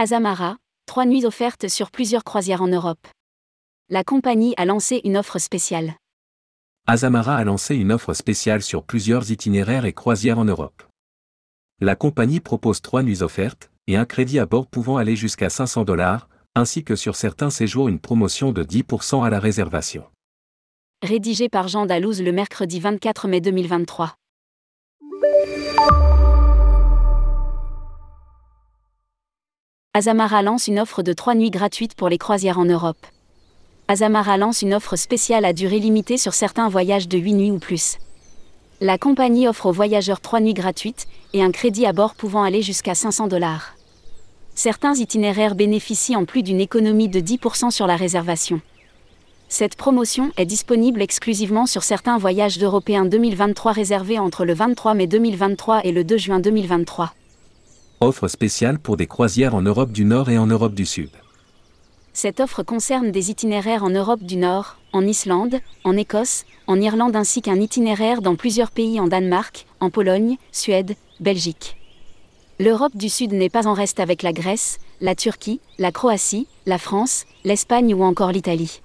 Azamara, trois nuits offertes sur plusieurs croisières en Europe. La compagnie a lancé une offre spéciale. Azamara a lancé une offre spéciale sur plusieurs itinéraires et croisières en Europe. La compagnie propose trois nuits offertes et un crédit à bord pouvant aller jusqu'à 500 dollars, ainsi que sur certains séjours une promotion de 10% à la réservation. Rédigé par Jean Dalouse le mercredi 24 mai 2023. Azamara lance une offre de trois nuits gratuites pour les croisières en Europe. Azamara lance une offre spéciale à durée limitée sur certains voyages de 8 nuits ou plus. La compagnie offre aux voyageurs trois nuits gratuites et un crédit à bord pouvant aller jusqu'à 500 dollars. Certains itinéraires bénéficient en plus d'une économie de 10% sur la réservation. Cette promotion est disponible exclusivement sur certains voyages d'Européens 2023 réservés entre le 23 mai 2023 et le 2 juin 2023. Offre spéciale pour des croisières en Europe du Nord et en Europe du Sud. Cette offre concerne des itinéraires en Europe du Nord, en Islande, en Écosse, en Irlande ainsi qu'un itinéraire dans plusieurs pays en Danemark, en Pologne, Suède, Belgique. L'Europe du Sud n'est pas en reste avec la Grèce, la Turquie, la Croatie, la France, l'Espagne ou encore l'Italie.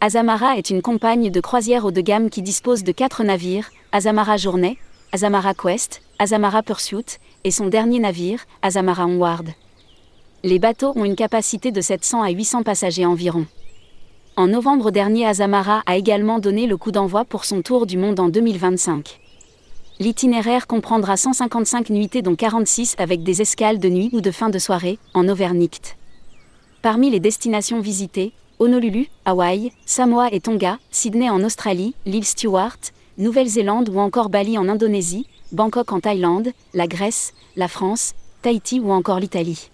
Azamara est une compagnie de croisière haut de gamme qui dispose de quatre navires, Azamara Journée, Azamara Quest, Azamara Pursuit, et son dernier navire, Azamara Onward. Les bateaux ont une capacité de 700 à 800 passagers environ. En novembre dernier, Azamara a également donné le coup d'envoi pour son tour du monde en 2025. L'itinéraire comprendra 155 nuitées dont 46 avec des escales de nuit ou de fin de soirée, en Auvernicht. Parmi les destinations visitées, Honolulu, Hawaï, Samoa et Tonga, Sydney en Australie, l'île Stewart, Nouvelle-Zélande ou encore Bali en Indonésie, Bangkok en Thaïlande, la Grèce, la France, Tahiti ou encore l'Italie.